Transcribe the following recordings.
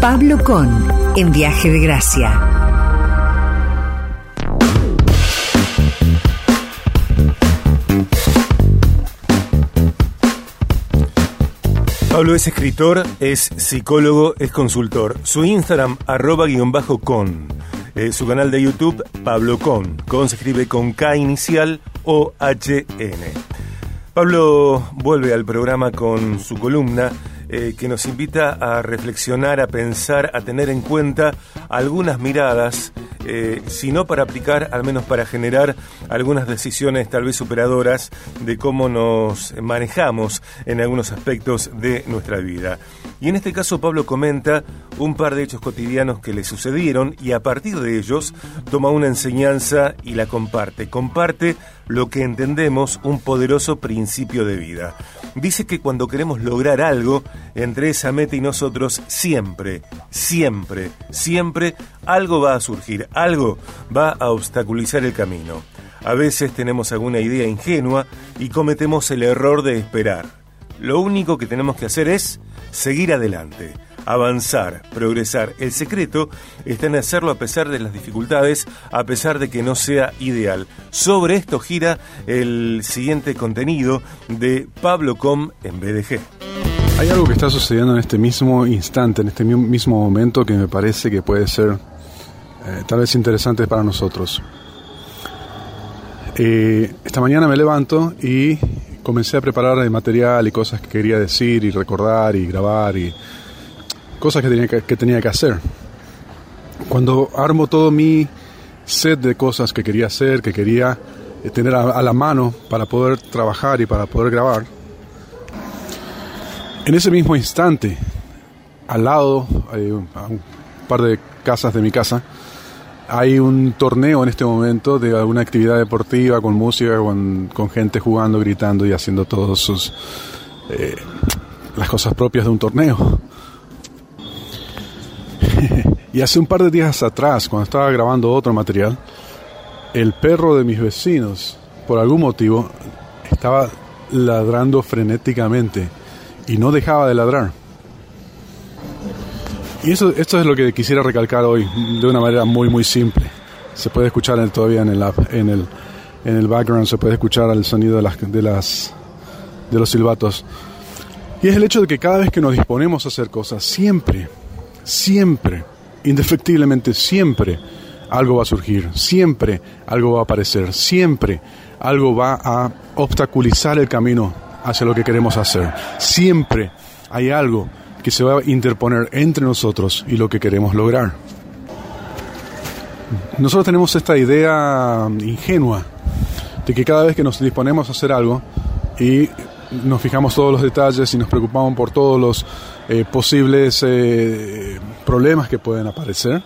Pablo Con, en Viaje de Gracia. Pablo es escritor, es psicólogo, es consultor. Su Instagram, arroba guion bajo con. Eh, su canal de YouTube, Pablo Con. Con se escribe con K inicial o H-N. Pablo vuelve al programa con su columna eh, que nos invita a reflexionar, a pensar, a tener en cuenta algunas miradas, eh, si no para aplicar, al menos para generar algunas decisiones tal vez superadoras de cómo nos manejamos en algunos aspectos de nuestra vida. Y en este caso Pablo comenta un par de hechos cotidianos que le sucedieron y a partir de ellos toma una enseñanza y la comparte. Comparte lo que entendemos un poderoso principio de vida. Dice que cuando queremos lograr algo, entre esa meta y nosotros, siempre, siempre, siempre algo va a surgir, algo va a obstaculizar el camino. A veces tenemos alguna idea ingenua y cometemos el error de esperar. Lo único que tenemos que hacer es seguir adelante avanzar, progresar. El secreto está en hacerlo a pesar de las dificultades, a pesar de que no sea ideal. Sobre esto gira el siguiente contenido de Pablo Com en BDG. Hay algo que está sucediendo en este mismo instante, en este mismo momento, que me parece que puede ser eh, tal vez interesante para nosotros. Eh, esta mañana me levanto y comencé a preparar el material y cosas que quería decir y recordar y grabar y cosas que tenía que, tenía que hacer. Cuando armo todo mi set de cosas que quería hacer, que quería eh, tener a, la mano para poder trabajar y para poder grabar, en ese mismo instante, al lado, un, a un par de casas de mi casa, hay un torneo en este momento de alguna actividad deportiva con música, con, con gente jugando, gritando y haciendo todas sus eh, las cosas propias de un torneo. y hace un par de días atrás, cuando estaba grabando otro material, el perro de mis vecinos, por algún motivo, estaba ladrando frenéticamente y no dejaba de ladrar. Y eso, esto es lo que quisiera recalcar hoy de una manera muy, muy simple. Se puede escuchar todavía en el, en, el, en el background, se puede escuchar el sonido de, las, de, las, de los silbatos. Y es el hecho de que cada vez que nos disponemos a hacer cosas, siempre, siempre, indefectiblemente siempre, algo va a surgir, siempre algo va a aparecer, siempre algo va a obstaculizar el camino hacia lo que queremos hacer. Siempre hay algo que se va a interponer entre nosotros y lo que queremos lograr. Nosotros tenemos esta idea ingenua de que cada vez que nos disponemos a hacer algo y nos fijamos todos los detalles y nos preocupamos por todos los eh, posibles eh, problemas que pueden aparecer,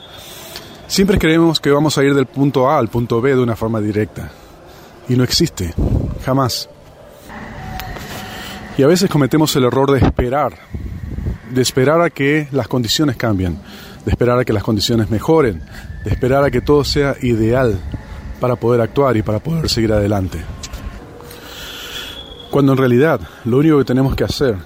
siempre creemos que vamos a ir del punto A al punto B de una forma directa. Y no existe, jamás. Y a veces cometemos el error de esperar, de esperar a que las condiciones cambien, de esperar a que las condiciones mejoren, de esperar a que todo sea ideal para poder actuar y para poder seguir adelante. Cuando en realidad lo único que tenemos que hacer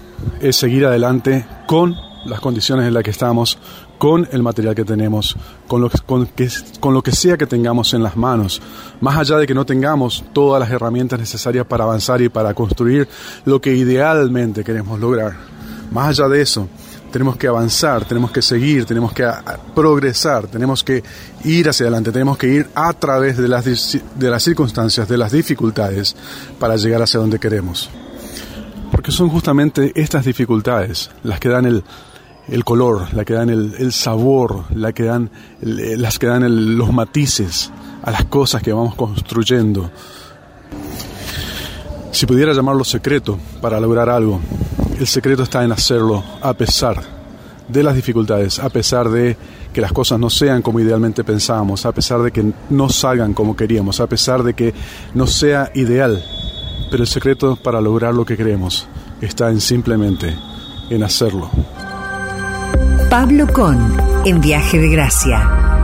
es seguir adelante con las condiciones en las que estamos, con el material que tenemos, con lo que, con lo que sea que tengamos en las manos, más allá de que no tengamos todas las herramientas necesarias para avanzar y para construir lo que idealmente queremos lograr. Más allá de eso, tenemos que avanzar, tenemos que seguir, tenemos que progresar, tenemos que ir hacia adelante, tenemos que ir a través de las, de las circunstancias, de las dificultades, para llegar hacia donde queremos. Porque son justamente estas dificultades las que dan el, el color, las que dan el, sabor, la que dan, las que dan los matices a las cosas que vamos construyendo. Si pudiera llamarlo secreto para lograr algo, el secreto está en hacerlo a pesar de las dificultades, a pesar de que las cosas no sean como idealmente pensábamos, a pesar de que no salgan como queríamos, a pesar de que no sea ideal. Pero el secreto para lograr lo que queremos está en simplemente en hacerlo. Pablo Con, en Viaje de Gracia.